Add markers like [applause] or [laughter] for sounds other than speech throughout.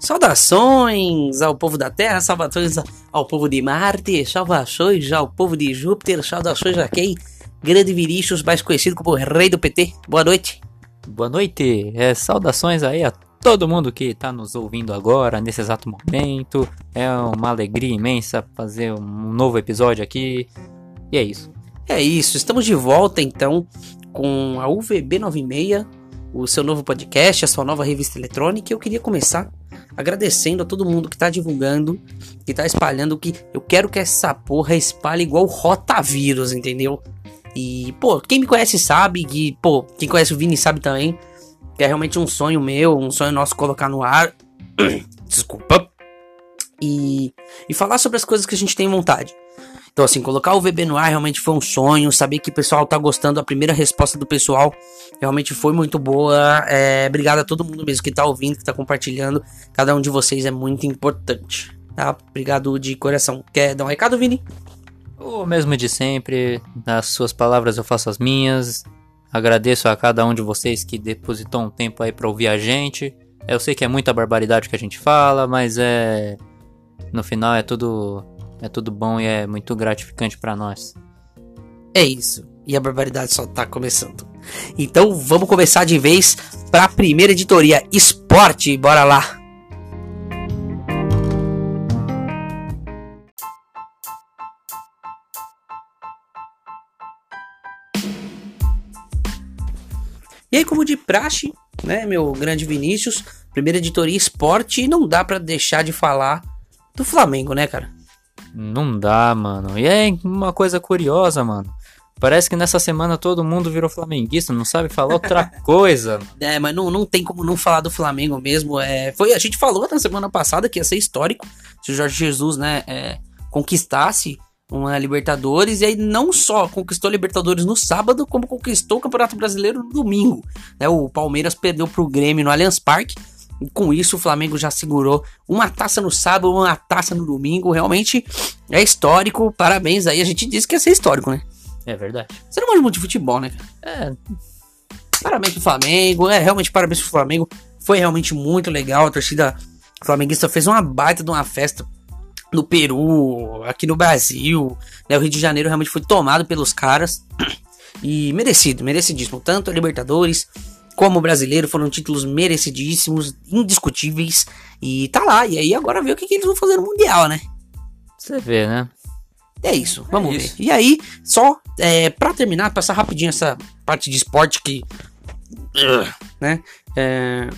Saudações ao povo da Terra, saudações ao povo de Marte, saudações ao povo de Júpiter, saudações a quem? Grande Vinícius, mais conhecido como Rei do PT. Boa noite. Boa noite, é, saudações aí a todo mundo que está nos ouvindo agora, nesse exato momento. É uma alegria imensa fazer um novo episódio aqui. E é isso. É isso, estamos de volta então com a UVB 96, o seu novo podcast, a sua nova revista eletrônica. E eu queria começar agradecendo a todo mundo que tá divulgando, que tá espalhando, que eu quero que essa porra espalhe igual rotavírus, entendeu? E, pô, quem me conhece sabe, que, pô, quem conhece o Vini sabe também, que é realmente um sonho meu, um sonho nosso colocar no ar. [clears throat] Desculpa. E, e falar sobre as coisas que a gente tem vontade. Então, assim, colocar o VB no ar realmente foi um sonho. Saber que o pessoal tá gostando, a primeira resposta do pessoal realmente foi muito boa. É, obrigado a todo mundo mesmo que tá ouvindo, que tá compartilhando. Cada um de vocês é muito importante, tá? Obrigado de coração. Quer dar um recado, Vini? O mesmo de sempre, nas suas palavras eu faço as minhas. Agradeço a cada um de vocês que depositou um tempo aí pra ouvir a gente. Eu sei que é muita barbaridade que a gente fala, mas é. No final é tudo. É tudo bom e é muito gratificante pra nós. É isso. E a barbaridade só tá começando. Então vamos começar de vez pra primeira editoria Esporte. Bora lá. E aí, como de praxe, né, meu grande Vinícius, primeira editoria esporte, não dá pra deixar de falar do Flamengo, né, cara? Não dá, mano. E é uma coisa curiosa, mano. Parece que nessa semana todo mundo virou flamenguista, não sabe falar outra [laughs] coisa. É, mas não, não tem como não falar do Flamengo mesmo. É, foi, a gente falou na semana passada que ia ser histórico se o Jorge Jesus, né, é, conquistasse uma Libertadores e aí não só conquistou a Libertadores no sábado, como conquistou o Campeonato Brasileiro no domingo. Né, o Palmeiras perdeu pro Grêmio no Allianz Parque. Com isso o Flamengo já segurou uma taça no sábado, uma taça no domingo. Realmente é histórico. Parabéns aí. A gente disse que ia ser histórico, né? É verdade. Você não manja muito de futebol, né? É, Parabéns pro Flamengo. É, realmente parabéns pro Flamengo. Foi realmente muito legal. A torcida flamenguista fez uma baita de uma festa no Peru, aqui no Brasil. Né? O Rio de Janeiro realmente foi tomado pelos caras. E merecido, merecidíssimo. Tanto a Libertadores como brasileiro foram títulos merecidíssimos, indiscutíveis. E tá lá. E aí agora ver o que, que eles vão fazer no Mundial, né? você vê, né? É isso, vamos isso. ver. E aí, só é, para terminar, passar rapidinho essa parte de esporte que. [clears throat] né? É,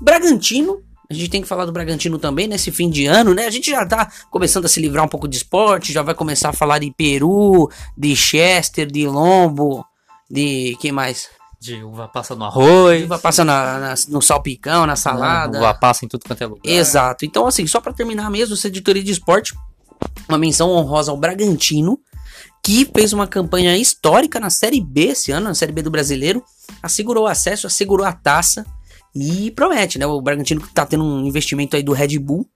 Bragantino. A gente tem que falar do Bragantino também nesse fim de ano, né? A gente já tá começando a se livrar um pouco de esporte, já vai começar a falar de Peru, de Chester, de Lombo, de. quem mais? De uva passa no arroz. Vai passar na, na- no salpicão, na salada. Uva passa em tudo quanto é lugar. Exato. Então, assim, só pra terminar mesmo, essa editoria de esporte, uma menção honrosa ao Bragantino, que fez uma campanha histórica na Série B esse ano, na Série B do Brasileiro, assegurou o acesso, assegurou a taça e promete, né? O Bragantino tá tendo um investimento aí do Red Bull.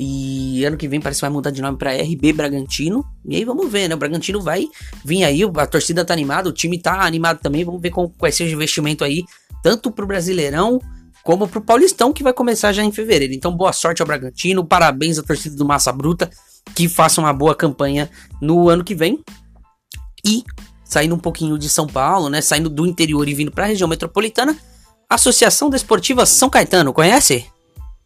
E ano que vem parece que vai mudar de nome pra RB Bragantino. E aí vamos ver, né? O Bragantino vai vir aí, a torcida tá animada, o time tá animado também. Vamos ver como vai ser o investimento aí, tanto pro Brasileirão como pro Paulistão, que vai começar já em fevereiro. Então, boa sorte ao Bragantino, parabéns à torcida do Massa Bruta, que faça uma boa campanha no ano que vem. E, saindo um pouquinho de São Paulo, né, saindo do interior e vindo pra região metropolitana, Associação Desportiva São Caetano, conhece?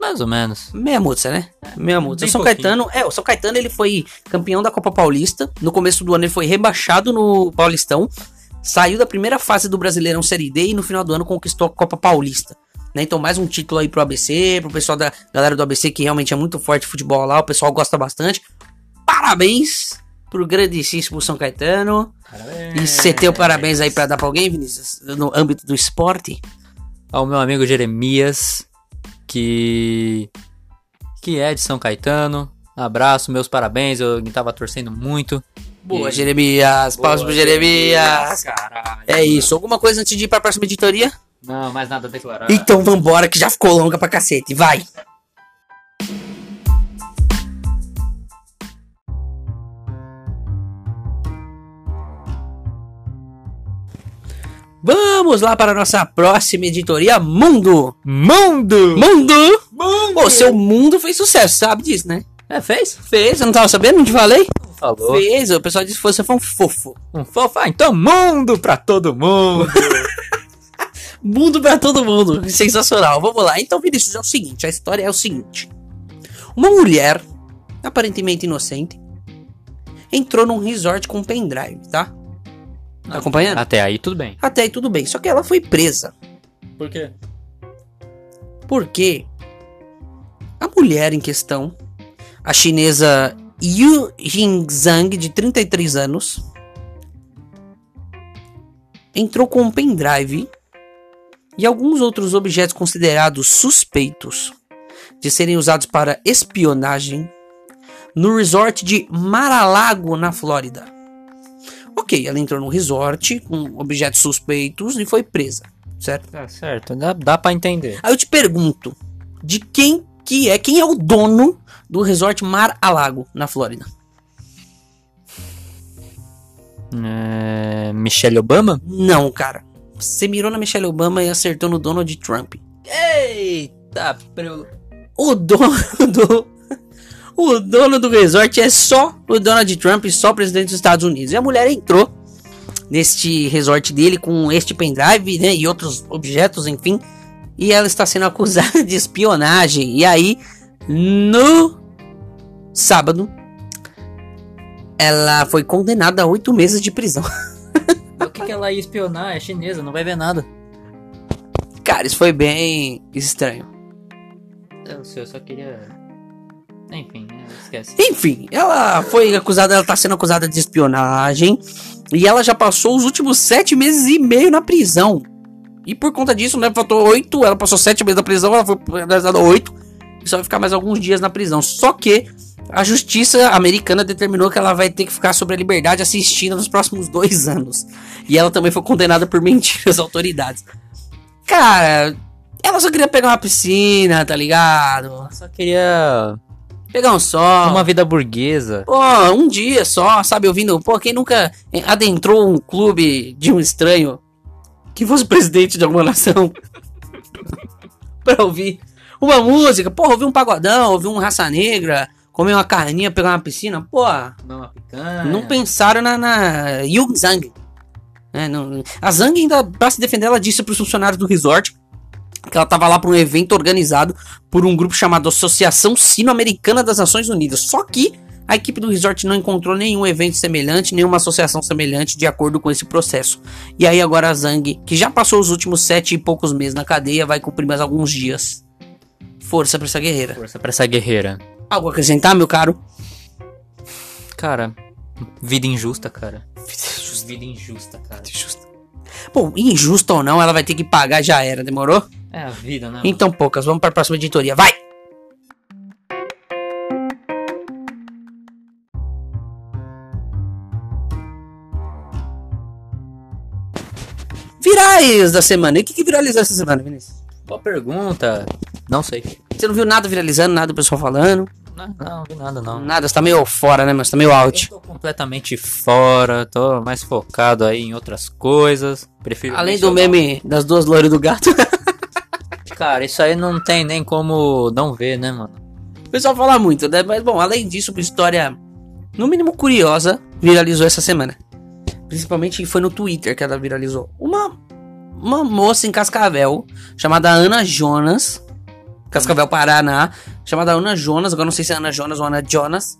Mais ou menos. Meia muça, né? Meia muça. bem O São pouquinho. Caetano, é, o São Caetano ele foi campeão da Copa Paulista. No começo do ano ele foi rebaixado no Paulistão. Saiu da primeira fase do Brasileirão Série D e no final do ano conquistou a Copa Paulista. Né? Então mais um título aí pro ABC, pro pessoal da galera do ABC que realmente é muito forte de futebol lá, o pessoal gosta bastante. Parabéns pro grandíssimo São Caetano. E você tem o parabéns aí pra dar pra alguém, Vinícius? No âmbito do esporte? Ao meu amigo Jeremias, que. que é de São Caetano. Abraço, meus parabéns. Eu tava torcendo muito. Boa, E- Jeremias. Pausa pro Jeremias. Caralho. É isso. Alguma coisa antes de ir pra próxima editoria? Não, mais nada a declarar. Então vambora, que já ficou longa pra cacete. Vai! Vamos lá para a nossa próxima editoria, Mundo! Mundo! Mundo! Mundo! Pô, seu Mundo fez sucesso, sabe disso, né? É, fez? Fez, eu não tava sabendo, não te falei? Falou. Fez, o pessoal disse que você foi um fofo. Um fofo. Ah, então mundo pra todo mundo. [laughs] Mundo pra todo mundo, sensacional. Vamos lá, então Vinícius, é o seguinte, a história é o seguinte. Uma mulher, aparentemente inocente, entrou num resort com um pendrive, tá? Tá acompanhando? Até aí tudo bem. Até aí tudo bem, só que ela foi presa. Por quê? Porque a mulher em questão, a chinesa Yu Jingzhang, de 33 anos, entrou com um pendrive e alguns outros objetos considerados suspeitos de serem usados para espionagem no resort de Mar-a-Lago, na Flórida. Ok, ela entrou no resort com objetos suspeitos e foi presa, certo? Tá certo, dá, dá pra entender. Aí eu te pergunto, de quem que é, quem é o dono do resort Mar-a-Lago, na Flórida? É, Michelle Obama? Não, cara. Você mirou na Michelle Obama e acertou no Donald Trump. Eita, preu... O dono do. O dono do resort é só o Donald Trump, só o presidente dos Estados Unidos. E a mulher entrou neste resort dele com este pendrive, né? E outros objetos, enfim. E ela está sendo acusada de espionagem. E aí, no sábado, ela foi condenada a oito meses de prisão. [laughs] O que, que ela ia espionar? É chinesa, não vai ver nada. Cara, isso foi bem estranho. Eu, sei, eu só queria. Enfim, esquece. Enfim, ela foi acusada, ela tá sendo acusada de espionagem. E ela já passou os últimos sete meses e meio na prisão. E por conta disso, né, faltou oito, ela passou sete meses na prisão, ela foi analisada oito. E só vai ficar mais alguns dias na prisão. Só que a justiça americana determinou que ela vai ter que ficar sobre a liberdade assistindo nos próximos dois [laughs] anos. E ela também foi condenada por mentir [laughs] às autoridades. Cara, ela só queria pegar uma piscina, tá ligado? Só queria Pegar um sol. uma vida burguesa. Pô, um dia só, sabe, ouvindo. Pô, quem nunca adentrou um clube de um estranho que fosse [laughs] presidente de alguma nação [laughs] pra ouvir uma música? Pô, ouvir um pagodão, ouvir um raça negra, comer uma carninha, pegar uma piscina? Pô, não pensaram na, na Yu Zhang. É, não- a Zhang ainda, pra se defender, ela disse pros funcionários do resort que ela tava lá para um evento organizado por um grupo chamado Associação Sino-Americana das Nações Unidas. Só que a equipe do resort não encontrou nenhum evento semelhante, nenhuma associação semelhante de acordo com esse processo. E aí agora a Zhang, que já passou os últimos sete e poucos meses na cadeia, vai cumprir mais alguns dias. Força pra essa guerreira. Força pra essa guerreira. Algo a acrescentar, meu caro? Cara, vida injusta, cara. Vida injusta, cara. Bom, injusto ou não, ela vai ter que pagar, já era, demorou? É a vida, né? Então, poucas, vamos para a próxima editoria, vai! Virais da semana. E o que, que viralizou essa semana, Vinícius? Boa pergunta. Não sei. Você não viu nada viralizando, nada do pessoal falando? Não, não, vi nada não. Nada, você tá meio fora, né, mas tá meio Eu out. tô completamente fora, tô mais focado aí em outras coisas. Prefiro Além do meme das duas loiras do gato. [laughs] Cara, isso aí não tem nem como não ver, né, mano? O pessoal fala muito, né? Mas bom, além disso, uma história no mínimo curiosa viralizou essa semana. Principalmente foi no Twitter que ela viralizou. Uma, uma moça em Cascavel, chamada Ana Jonas. Cascavel, Paraná. Chamada Ana Jonas. Agora não sei se é Ana Jonas ou Ana Jonas.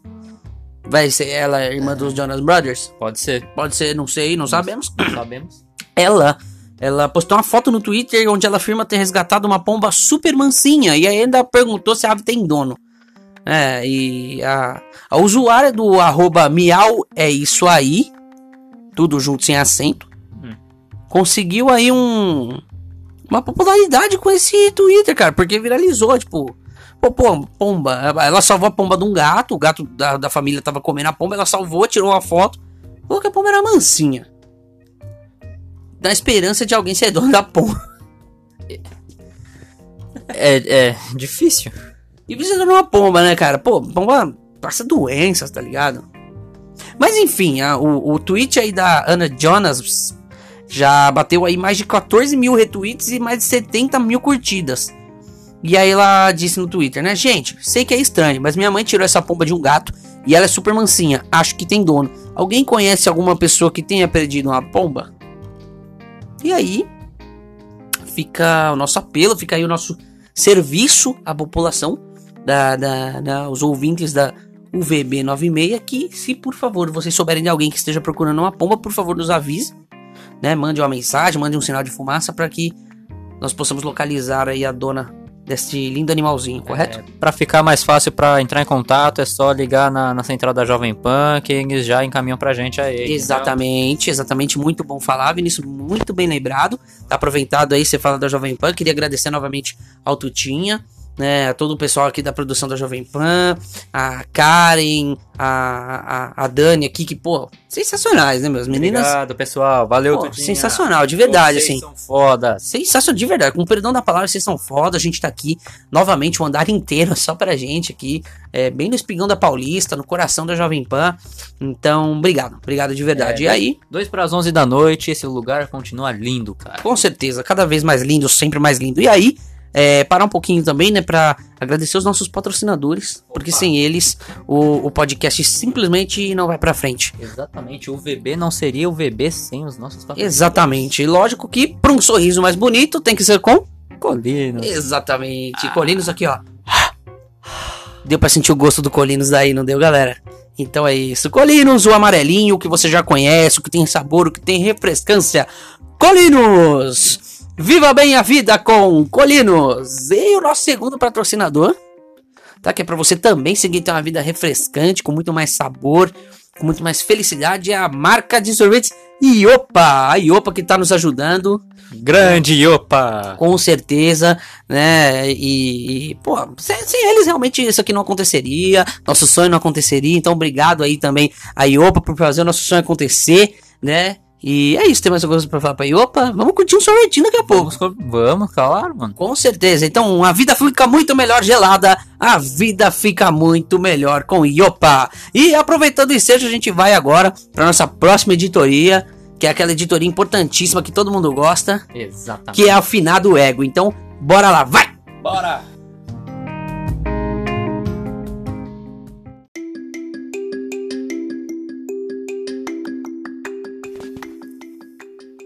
Vai ser ela, irmã dos Jonas Brothers? Pode ser. Pode ser, não sei, não sabemos. Não sabemos. Ela, ela postou uma foto no Twitter onde ela afirma ter resgatado uma pomba super mansinha e ainda perguntou se a ave tem dono. É, e a, a usuária do arroba miau é isso aí, tudo junto sem acento, Hum. conseguiu aí um uma popularidade com esse Twitter, cara, porque viralizou, tipo, pô, pô, pomba, ela salvou a pomba de um gato, o gato da, da família tava comendo a pomba, ela salvou, tirou uma foto, falou que a pomba era mansinha na esperança de alguém ser dono da pomba. É, é difícil. E precisa de uma pomba, né, cara? Pô, pomba passa doenças, tá ligado? Mas enfim, a- o, o tweet aí da Ana Jonas Já bateu aí mais de 14 mil retweets e mais de 70 mil curtidas. E aí ela disse no Twitter, né? Gente, sei que é estranho, mas minha mãe tirou essa pomba de um gato e ela é super mansinha. Acho que tem dono. Alguém conhece alguma pessoa que tenha perdido uma pomba? E aí fica o nosso apelo, fica aí o nosso serviço à população, da, da, da os ouvintes da UVB 96, que se por favor vocês souberem de alguém que esteja procurando uma pomba, por favor nos avise, né? Mande uma mensagem, mande um sinal de fumaça para que nós possamos localizar aí a dona desse lindo animalzinho, correto? É, para ficar mais fácil para entrar em contato, é só ligar na, na central da Jovem Pan, que eles já encaminham pra gente aí. Exatamente, exatamente. Muito bom falar, Vinícius. Muito bem lembrado. Tá aproveitado aí, você fala da Jovem Pan. Queria agradecer novamente ao Tutinha né, a todo o pessoal aqui da produção da Jovem Pan, a Karen, a, a, a Dani aqui, que, pô, sensacionais, né, meus meninas? Obrigado, pessoal. Valeu, pô, Sensacional, de verdade, vocês assim. são foda. Sensacional, de verdade. Com perdão da palavra, vocês são foda. A gente tá aqui novamente, um andar inteiro [laughs] só pra gente aqui, é, bem no espigão da Paulista, no coração da Jovem Pan. Então, obrigado, obrigado de verdade. É, e aí, Dois para as 11 da noite, esse lugar continua lindo, cara. com certeza, cada vez mais lindo, sempre mais lindo. E aí, é, parar um pouquinho também, né, pra agradecer os nossos patrocinadores, porque sem eles o, o podcast simplesmente não vai pra frente. Exatamente, o VB não seria o VB sem os nossos patrocinadores. Exatamente. E lógico que pra um sorriso mais bonito tem que ser com. Colinos. Exatamente. Colinos aqui, ó. Deu pra sentir o gosto do Colinos daí, não deu, galera? Então é isso. Colinos, o amarelinho, o que você já conhece, o que tem sabor, o que tem refrescância. Colinos! Viva bem a vida com Colinos! E o nosso segundo patrocinador, tá? Que é pra você também seguir ter uma vida refrescante, com muito mais sabor, com muito mais felicidade, é a marca de sorvetes Iopa! A Iopa que tá nos ajudando Grande, opa! com certeza, né? E, e, pô, sem, sem eles realmente isso aqui não aconteceria, nosso sonho não aconteceria. Então, obrigado aí também a Iopa por fazer o nosso sonho acontecer, né? E é isso, tem mais alguma coisa pra falar pra Iopa? Vamos curtir um sorvetinho daqui a pouco. Vamos, vamos, claro, mano. Com certeza. Então, a vida fica muito melhor gelada. A vida fica muito melhor com Iopa. E aproveitando o ensejo, a gente vai agora para nossa próxima editoria, que é aquela editoria importantíssima que todo mundo gosta, Exatamente. que é afinar do ego. Então, bora lá, vai! Bora!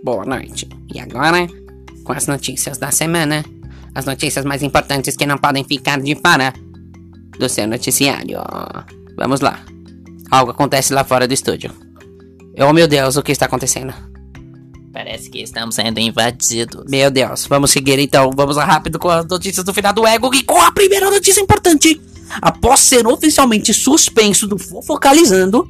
Boa noite. E agora, com as notícias da semana, as notícias mais importantes que não podem ficar de fora do seu noticiário. Vamos lá. Algo acontece lá fora do estúdio. Oh meu Deus, o que está acontecendo? Parece que estamos sendo invadidos. Meu Deus, vamos seguir então. Vamos lá rápido com as notícias do final do ego e com a primeira notícia importante. Após ser oficialmente suspenso do Fofocalizando,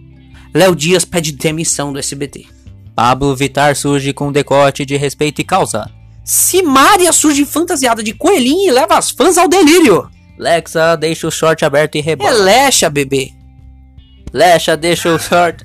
Léo Dias pede demissão do SBT. Pablo Vittar surge com decote de respeito e causa. Simária surge fantasiada de coelhinho e leva as fãs ao delírio. Lexa deixa o short aberto e rebola. Relaxa, bebê. Lexa deixa o short.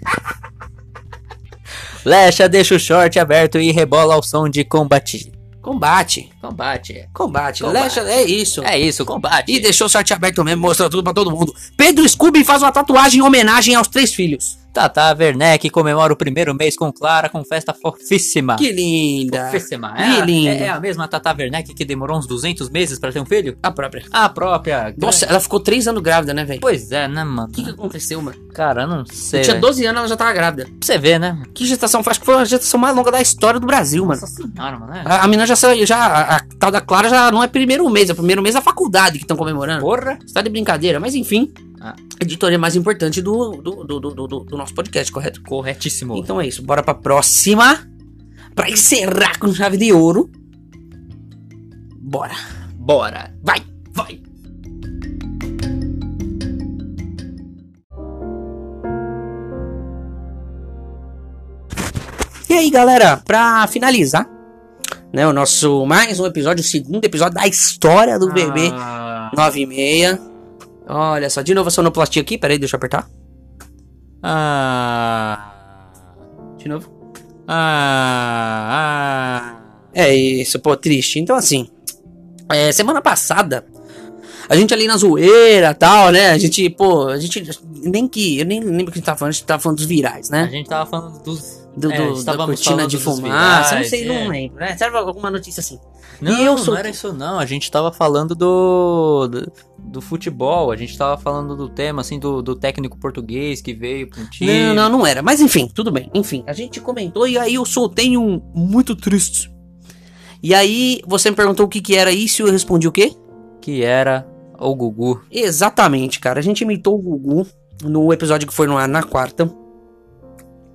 Lexa deixa o short aberto e rebola ao som de combate. Combate. Combate. Combate. Combate. Lexa, é isso. É isso, combate. E deixou o sorte aberto mesmo, mostrou tudo pra todo mundo. Pedro Scooby faz uma tatuagem em homenagem aos três filhos. Tata Werneck comemora o primeiro mês com Clara com festa fofíssima. Que linda. Fofíssima. Que É, a- lindo. É, é a mesma Tata Werneck que demorou uns 200 meses pra ter um filho? A própria. A própria. Nossa, ela ficou três anos grávida, né, velho? Pois é, né, mano? O que, que aconteceu, mano? Cara, eu não sei. Eu tinha velho. 12 anos, ela já tava grávida. Pra você ver, né? Que gestação? Acho que foi a gestação mais longa da história do Brasil, mano. Nossa senhora, mano. É. A, a menina já saiu, já. A, a tal da Clara já não é primeiro mês, é primeiro mês da faculdade que estão comemorando. Porra. Você tá de brincadeira, mas enfim. A editoria mais importante do, do, do, do, do- nosso podcast, correto? Corretíssimo. Então é isso, bora pra próxima. Pra encerrar com chave de ouro. Bora. Bora. Vai, vai. E aí, galera, pra finalizar, né, o nosso mais um episódio, o segundo episódio da história do bebê Ah, 9 e meia. Olha só, de novo a sonoplastia aqui, peraí, deixa eu apertar. ah, De novo. ah, ah. É isso, pô, triste. Então, assim, é, semana passada, a gente ali na zoeira tal, né? A gente, pô, a gente nem que. Eu nem lembro o que a gente tava falando, a gente tava falando dos virais, A né? gente tava falando dos do, É, do- da cortina de fumaça, não virais, sei, não é. lembro, né? Serve alguma notícia assim. Não, E eu sou- não era isso não. A gente tava falando do, do, do futebol. A gente tava falando do tema, assim, do, do técnico português que veio pro time. Não, não, não era. Mas enfim, tudo bem. Enfim, a gente comentou e aí eu soltei um muito triste. E aí você me perguntou o que que era isso e eu respondi o quê? Que era o Gugu. Exatamente, cara. A gente imitou o Gugu no episódio que foi no ar na quarta.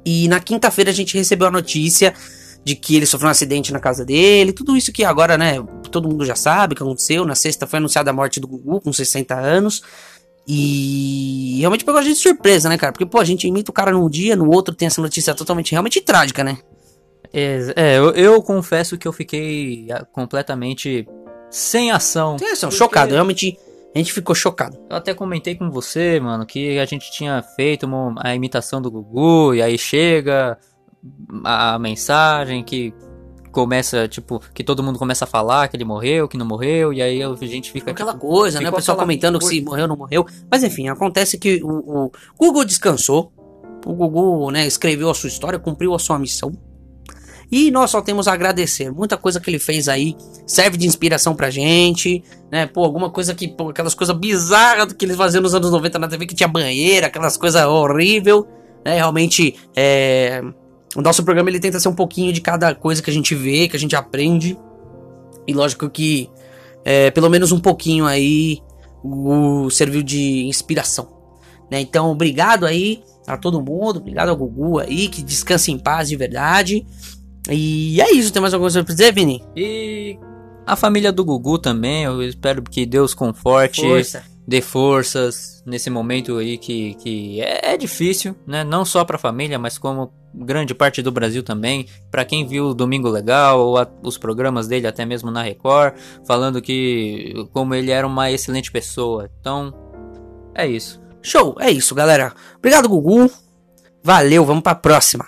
E na quinta-feira a gente recebeu a notícia de que ele sofreu um acidente na casa dele. Tudo isso que agora, né, todo mundo já sabe o que aconteceu. Na sexta foi anunciada a morte do Gugu com 60 anos. E realmente pegou a gente de surpresa, né, cara? Porque, pô, a gente imita o cara num dia, no outro tem essa notícia totalmente, realmente trágica, né? É, é, eu, eu confesso que eu fiquei ah, completamente sem ação. Tem ação, Porque- chocado, realmente a gente ficou chocado. Eu até comentei com você, mano, que a gente tinha feito uma- a imitação do Gugu, e aí chega a mensagem que começa, tipo, que todo mundo começa a falar que ele morreu, que não morreu, e aí a gente fica. aquela tipo, coisa, né? O pessoal comentando coisa. se morreu ou não morreu. Mas enfim, acontece que o, o Google descansou. O Google, né, escreveu a sua história, cumpriu a sua missão. E nós só temos a agradecer. Muita coisa que ele fez aí serve de inspiração pra gente, né? Pô, alguma coisa que, pô, aquelas coisas bizarras que eles faziam nos anos 90 na TV, que tinha banheira, aquelas coisas horríveis, né? Realmente, é... o nosso programa ele tenta ser um pouquinho de cada coisa que a gente vê, que a gente aprende. E lógico que é, pelo menos um pouquinho aí o serviu de inspiração. Né? Então, obrigado aí a todo mundo, obrigado ao Gugu aí, que descanse em paz de verdade. E é isso, tem mais alguma coisa pra dizer, Vini? E a família do Gugu também, eu espero que Deus conforte, Força. dê forças nesse momento aí que, que é, é difícil, né? Não só pra família, mas como grande parte do Brasil também. Pra quem viu o Domingo Legal ou a- os programas dele até mesmo na Record, falando que como ele era uma excelente pessoa. Então, é isso. Show, é isso, galera. Obrigado, Gugu. Valeu, vamos pra próxima.